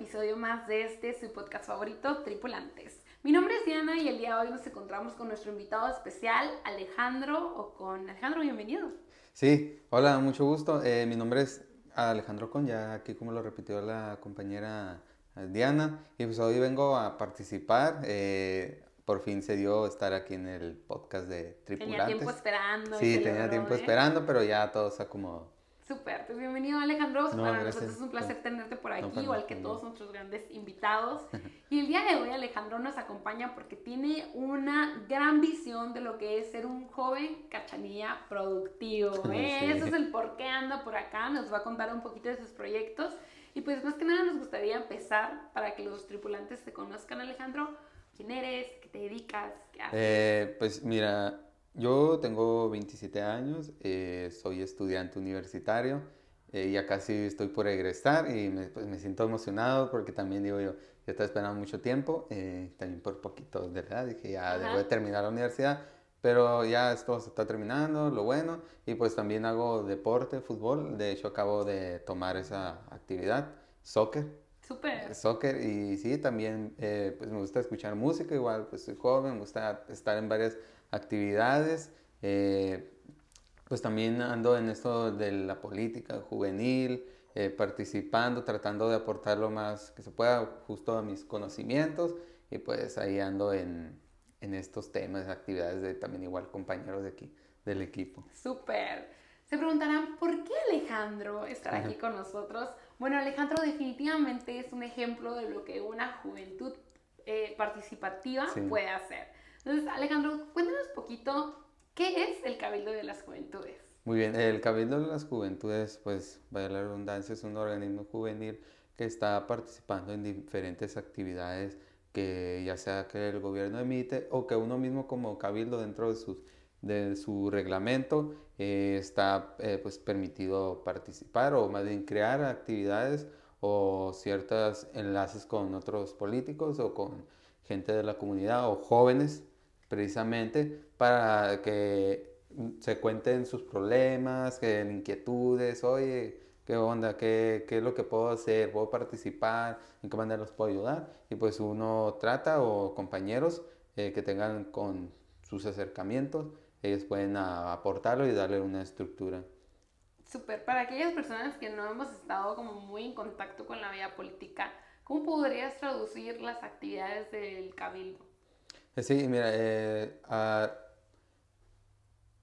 episodio más de este, su podcast favorito, Tripulantes. Mi nombre es Diana y el día de hoy nos encontramos con nuestro invitado especial, Alejandro, o con Alejandro, bienvenido. Sí, hola, mucho gusto. Eh, mi nombre es Alejandro Con, ya aquí como lo repitió la compañera eh, Diana, y pues hoy vengo a participar. Eh, por fin se dio estar aquí en el podcast de Tripulantes. Tenía tiempo esperando. Sí, tenía tiempo esperando, pero ya todo se acomodó. Súper, pues bienvenido Alejandro. Para nosotros es un placer tenerte por aquí, igual que todos nuestros grandes invitados. Y el día de hoy Alejandro nos acompaña porque tiene una gran visión de lo que es ser un joven cachanilla productivo. ¿eh? Eso es el por qué anda por acá, nos va a contar un poquito de sus proyectos. Y pues más que nada nos gustaría empezar para que los tripulantes te conozcan, Alejandro. ¿Quién eres? ¿Qué te dedicas? ¿Qué haces? Eh, pues mira, yo tengo 27 años, eh, soy estudiante universitario, eh, ya casi estoy por egresar y me, pues, me, siento emocionado porque también digo yo, ya estaba esperando mucho tiempo, eh, también por poquito de edad, dije ya debo de terminar la universidad, pero ya esto se está terminando, lo bueno, y pues también hago deporte, fútbol, de hecho acabo de tomar esa actividad, soccer. Súper. Soccer y sí, también pues me gusta escuchar música, igual pues soy joven, me gusta estar en varias actividades. Eh, pues también ando en esto de la política juvenil, eh, participando, tratando de aportar lo más que se pueda justo a mis conocimientos y pues ahí ando en, en estos temas, actividades de también igual compañeros de aquí, del equipo. Súper. Se preguntarán, ¿por qué Alejandro estará aquí con nosotros? Bueno, Alejandro definitivamente es un ejemplo de lo que una juventud eh, participativa puede hacer. Entonces, Alejandro, cuéntanos poquito, ¿qué es el Cabildo de las Juventudes? Muy bien, el Cabildo de las Juventudes, pues, vaya la redundancia, es un organismo juvenil que está participando en diferentes actividades que ya sea que el gobierno emite o que uno mismo como cabildo dentro de, sus, de su reglamento eh, está eh, pues permitido participar o más bien crear actividades o ciertos enlaces con otros políticos o con gente de la comunidad o jóvenes precisamente para que se cuenten sus problemas, que inquietudes, oye, qué onda, ¿Qué, qué es lo que puedo hacer, puedo participar, en qué manera los puedo ayudar. Y pues uno trata o compañeros eh, que tengan con sus acercamientos, ellos pueden aportarlo y darle una estructura. Súper, para aquellas personas que no hemos estado como muy en contacto con la vida política, ¿cómo podrías traducir las actividades del cabildo? Sí, mira, eh,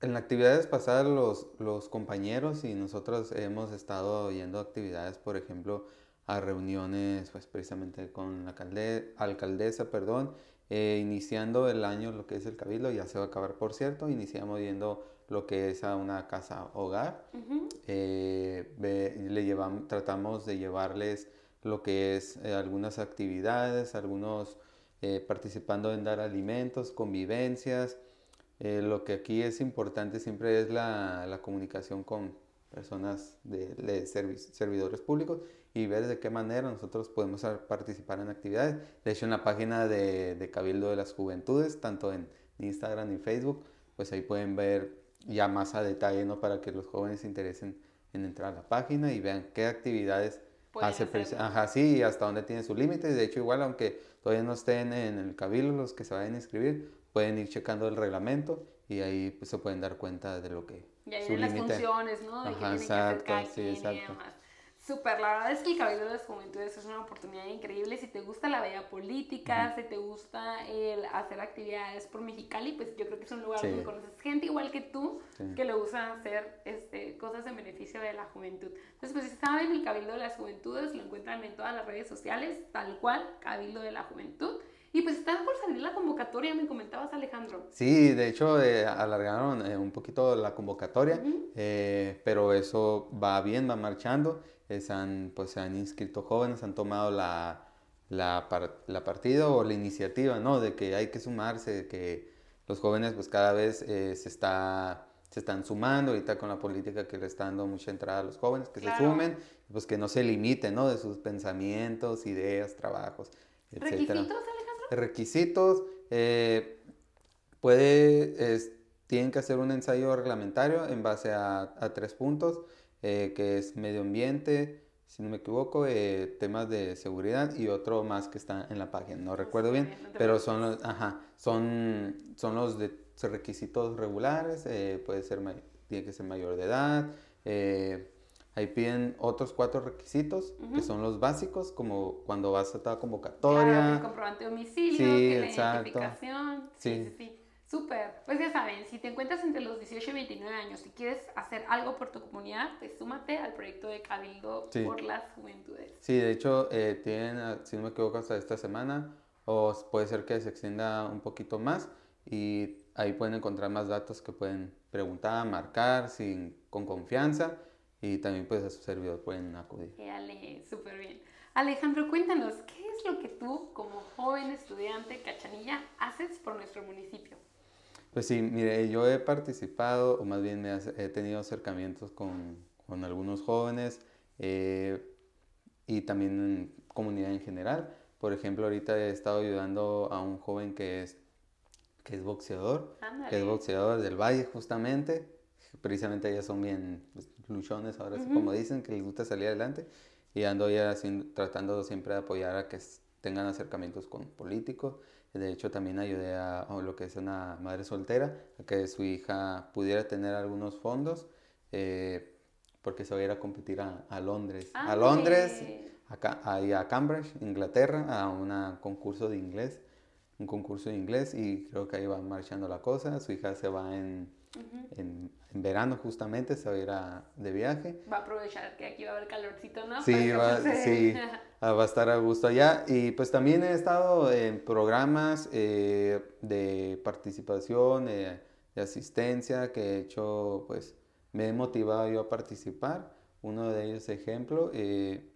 en actividades pasadas los, los, compañeros y nosotros hemos estado yendo a actividades, por ejemplo, a reuniones pues precisamente con la alcaldesa, perdón, eh, iniciando el año lo que es el cabildo, ya se va a acabar por cierto, iniciamos yendo lo que es a una casa hogar, eh, le llevamos, tratamos de llevarles lo que es algunas actividades, algunos eh, participando en dar alimentos, convivencias. Eh, lo que aquí es importante siempre es la, la comunicación con personas de, de servidores públicos y ver de qué manera nosotros podemos participar en actividades. De hecho, en la página de, de Cabildo de las Juventudes, tanto en Instagram y Facebook, pues ahí pueden ver ya más a detalle, ¿no? Para que los jóvenes se interesen en entrar a la página y vean qué actividades hace. Ajá, sí, hasta dónde tiene su límite. De hecho, igual, aunque todavía no estén en el cabildo los que se vayan a inscribir, pueden ir checando el reglamento y ahí pues, se pueden dar cuenta de lo que y ahí las funciones, ¿no? De Ajá, exacto, sí, exacto. Súper, la verdad es que el Cabildo de las Juventudes es una oportunidad increíble. Si te gusta la vida política, si te gusta el hacer actividades por Mexicali, pues yo creo que es un lugar donde conoces gente igual que tú que le gusta hacer este, cosas en beneficio de la juventud. Entonces, pues si saben, el Cabildo de las Juventudes lo encuentran en todas las redes sociales, tal cual, Cabildo de la Juventud. Y pues está por salir la convocatoria, me comentabas Alejandro. Sí, de hecho eh, alargaron eh, un poquito la convocatoria, eh, pero eso va bien, va marchando. Se, han, pues, se han inscrito jóvenes, han tomado la, la, la partida o la iniciativa, ¿no? De que hay que sumarse, de que los jóvenes pues cada vez se, está, se están sumando ahorita con la política que le está dando mucha entrada a los jóvenes, que se sumen, pues que no se limiten, ¿no? De sus pensamientos, ideas, trabajos, etc. ¿Requisitos, requisitos, eh, puede, tienen que hacer un ensayo reglamentario en base a, tres puntos, eh, que es medio ambiente, si no me equivoco, eh, temas de seguridad y otro más que está en la página, no recuerdo bien, pero son los, ajá, son, son los de requisitos regulares, eh, puede ser, tiene que ser mayor de edad, eh, Ahí piden otros cuatro requisitos, que son los básicos, como cuando vas a esta convocatoria. Claro, el comprobante de domicilio, sí, la identificación. Sí, sí, sí. Súper. Pues ya saben, si te encuentras entre los 18 y 29 años y quieres hacer algo por tu comunidad, pues súmate al proyecto de Cabildo por las Juventudes. Sí, de hecho, eh, tienen, si no me equivoco, hasta esta semana, o puede ser que se extienda un poquito más, y ahí pueden encontrar más datos que pueden preguntar, marcar sin, con confianza y también pues a su servidor pueden acudir. Ale, súper bien. Alejandro, cuéntanos, ¿qué es lo que tú como joven estudiante cachanilla haces por nuestro municipio? Pues sí, mire, yo he participado, o más bien he tenido acercamientos con, con algunos jóvenes eh, y también en comunidad en general. Por ejemplo, ahorita he estado ayudando a un joven que es, que es boxeador, que es boxeador del Valle justamente. Precisamente ellas son bien pues, luchones, ahora sí, como dicen, que les gusta salir adelante. Y ando ya tratando siempre de apoyar a que tengan acercamientos con políticos. De hecho, también ayudé a, lo que es una madre soltera, a que su hija pudiera tener algunos fondos, eh, porque se va a ir a competir a, Londres. a Londres, acá, ahí a Cambridge, Inglaterra, a un concurso de inglés. Un concurso de inglés y creo que ahí va marchando la cosa. Su hija se va en, verano justamente se va a ir a, de viaje. Va a aprovechar que aquí va a haber calorcito, ¿no? Sí, va, sí ah, va, a estar a gusto allá. Y pues también he estado en programas eh, de participación, eh, de asistencia que he hecho, pues me he motivado yo a participar. Uno de ellos, ejemplo, eh,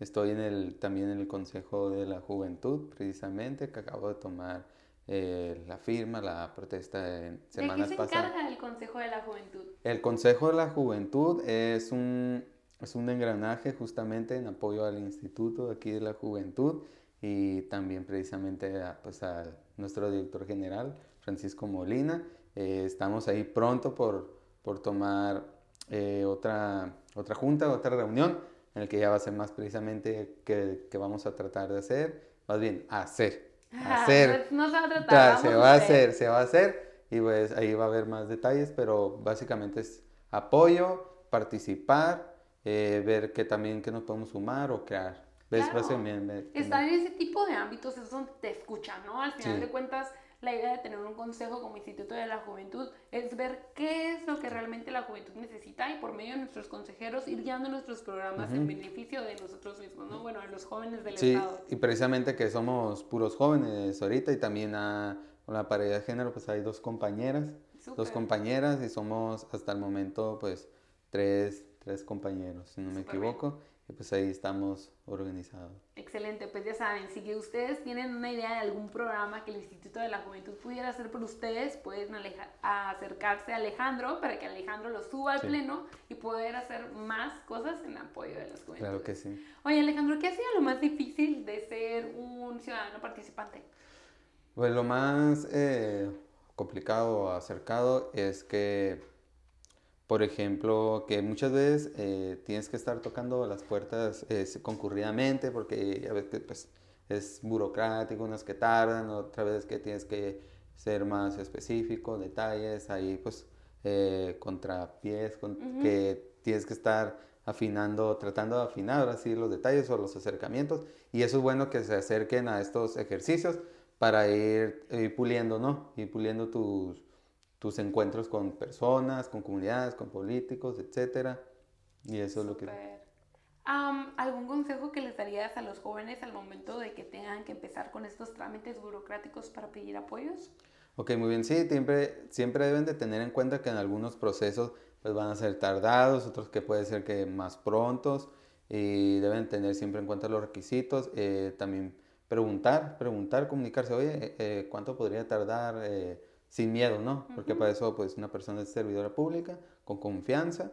estoy en el, también en el Consejo de la Juventud, precisamente, que acabo de tomar eh, la firma, la protesta en semanas pasadas. ¿De qué se encarga el Consejo de la Juventud? El Consejo de la Juventud es un, es un engranaje justamente en apoyo al Instituto aquí de la Juventud y también precisamente a, pues, a nuestro director general, Francisco Molina. Eh, estamos ahí pronto por, por tomar eh, otra, otra junta, otra reunión, en el que ya va a ser más precisamente que, que vamos a tratar de hacer, más bien hacer hacer. no se va a tratar. se va a hacer, se va a hacer y pues ahí va a haber más detalles, pero básicamente es apoyo, participar, eh, ver que también que nos podemos sumar o crear. ¿Ves? Claro. Estar en ese tipo de ámbitos es donde te escuchan, ¿no? Al final de cuentas la idea de tener un consejo como Instituto de la Juventud es ver qué es lo que realmente la juventud necesita y por medio de nuestros consejeros ir guiando nuestros programas en beneficio de nosotros mismos, ¿no? Bueno, a los jóvenes del sí, Estado. y precisamente que somos puros jóvenes ahorita y también a, con la paridad de género pues hay dos compañeras, dos compañeras y somos hasta el momento pues tres, tres compañeros, si no me equivoco. Y pues ahí estamos organizados. Excelente, pues ya saben, si ustedes tienen una idea de algún programa que el Instituto de la Juventud pudiera hacer por ustedes, pueden acercarse a Alejandro para que Alejandro lo suba al pleno y poder hacer más cosas en apoyo de las juventudes. Claro que sí. Oye Alejandro, ¿qué ha sido lo más difícil de ser un ciudadano participante? Pues lo más eh, complicado o acercado es que por ejemplo, que muchas veces eh, tienes que estar tocando las puertas eh, concurridamente porque ves que pues, es burocrático, unas que tardan, otras veces que tienes que ser más específico, detalles, ahí pues eh, contrapiés, con, que tienes que estar afinando, tratando de afinar así los detalles o los acercamientos y eso es bueno que se acerquen a estos ejercicios para ir, ir puliendo, ¿no? Ir puliendo tus tus encuentros con personas, con comunidades, con políticos, etcétera. Y eso es lo que... ¿Algún consejo que les darías a los jóvenes al momento de que tengan que empezar con estos trámites burocráticos para pedir apoyos? Ok, muy bien. Sí, siempre, siempre deben de tener en cuenta que en algunos procesos pues, van a ser tardados, otros que puede ser que más prontos y deben tener siempre en cuenta los requisitos. Eh, también preguntar, preguntar, comunicarse, oye, eh, eh, ¿cuánto podría tardar? Sin miedo, ¿no? Porque para eso, pues, una persona es servidora pública, con confianza,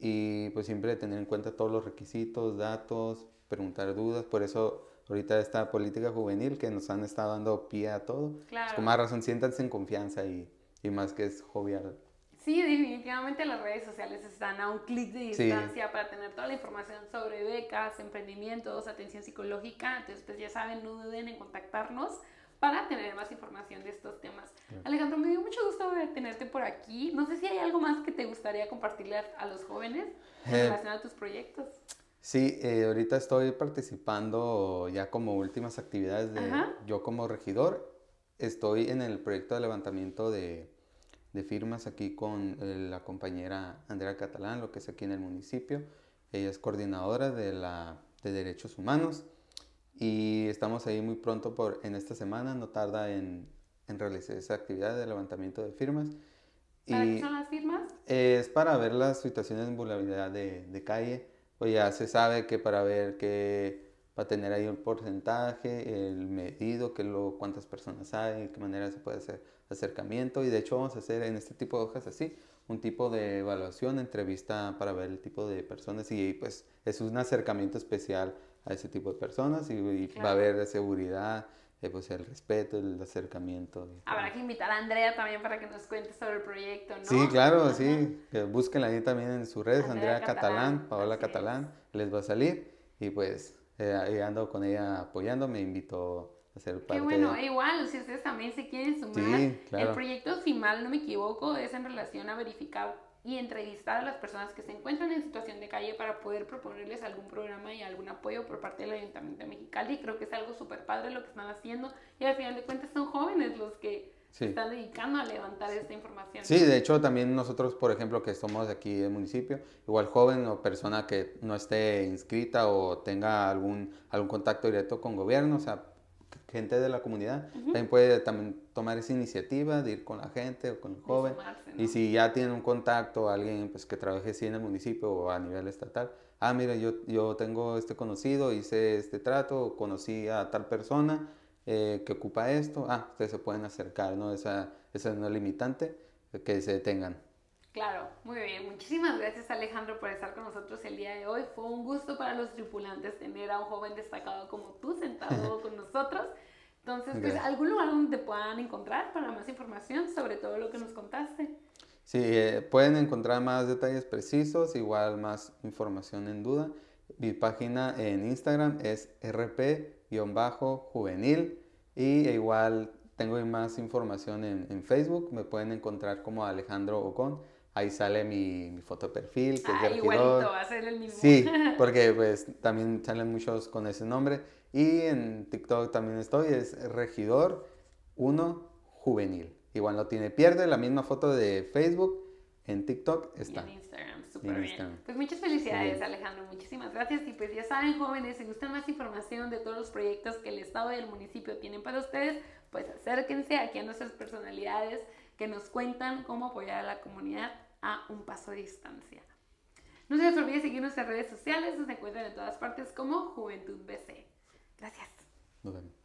y pues siempre tener en cuenta todos los requisitos, datos, preguntar dudas, por eso ahorita esta política juvenil que nos han estado dando pie a todo, pues, con más razón siéntanse en confianza y, y más que es jovial. Sí, definitivamente las redes sociales están a un clic de distancia para tener toda la información sobre becas, emprendimientos, atención psicológica. Entonces, pues ya saben, no duden en contactarnos para tener más información de estos temas. Alejandro, me dio mucho gusto tenerte por aquí. No sé si hay algo más que te gustaría compartirle a, los jóvenes en eh, relación a tus proyectos. Sí, eh, ahorita estoy participando ya como últimas actividades de yo como regidor. Estoy en el proyecto de levantamiento de, de firmas aquí con eh, la compañera Andrea Catalán, lo que es aquí en el municipio. Ella es coordinadora de, la, de Derechos Humanos y estamos ahí muy pronto por, en esta semana, no tarda en, en realizar esa actividad de levantamiento de firmas. ¿Para qué son las firmas? Es para ver las situaciones de vulnerabilidad de, de calle. O ya se sabe que para ver que para tener ahí un porcentaje, el medido, que lo, cuántas personas hay, de qué manera se puede hacer acercamiento. Y de hecho vamos a hacer en este tipo de hojas así, un tipo de evaluación, entrevista para ver el tipo de personas y pues es un acercamiento especial a ese tipo de personas y, va a haber seguridad, eh, pues el respeto, el acercamiento. Habrá que invitar a Andrea también para que nos cuente sobre el proyecto, ¿no? Sí, claro, sí. Que búsquenla ahí también en sus redes, Andrea, Catalán, Paola Catalán, les va a salir y pues eh, ahí ando con ella apoyando, me invito a hacer parte. Qué bueno, igual, si ustedes también se quieren sumar, el proyecto FIMAL, no me equivoco, es en relación a verificar y entrevistar a las personas que se encuentran en situación de calle para poder proponerles algún programa y algún apoyo por parte del Ayuntamiento de Mexicali. Creo que es algo súper padre lo que están haciendo y al final de cuentas son jóvenes los que se están dedicando a levantar esta información. Sí, de hecho también nosotros, por ejemplo, que somos de aquí del municipio, igual joven o persona que no esté inscrita o tenga algún, algún contacto directo con gobierno, o sea, gente de la comunidad también puede también tomar esa iniciativa de ir con la gente o con el joven. Y si ya tiene un contacto, alguien pues, que trabaje así en el municipio o a nivel estatal, ah, mira, yo, yo tengo este conocido, hice este trato, conocí a tal persona eh, que ocupa esto, ah, ustedes se pueden acercar, ¿no? Esa, esa no es limitante, que se detengan. Claro, muy bien. Muchísimas gracias Alejandro por estar con nosotros el día de hoy. Fue un gusto para los tripulantes tener a un joven destacado como tú sentado con nosotros. Entonces, pues, ¿algún lugar donde te puedan encontrar para más información sobre todo lo que nos contaste? Sí, eh, pueden encontrar más detalles precisos, igual más información en duda. Mi página en Instagram es rp-juvenil y igual tengo más información en, en, Facebook. Me pueden encontrar como Alejandro Ocon. Ahí sale mi, mi foto de perfil, que ah, es igualito, va a ser el mismo. Sí, porque pues también salen muchos con ese nombre. Y en TikTok también estoy, es Regidor 1 Juvenil. Igual no tiene pierde, la misma foto de Facebook, en TikTok está. Y en Instagram, súper bien. Pues muchas felicidades Alejandro, muchísimas gracias. Y pues ya saben jóvenes, si gustan más información de todos los proyectos que el Estado y el municipio tienen para ustedes, pues acérquense aquí a nuestras personalidades que nos cuentan cómo apoyar a la comunidad a un paso de distancia. No se les olvide seguir nuestras redes sociales, nos encuentran en todas partes como Juventud BC. Gracias. Nos vemos.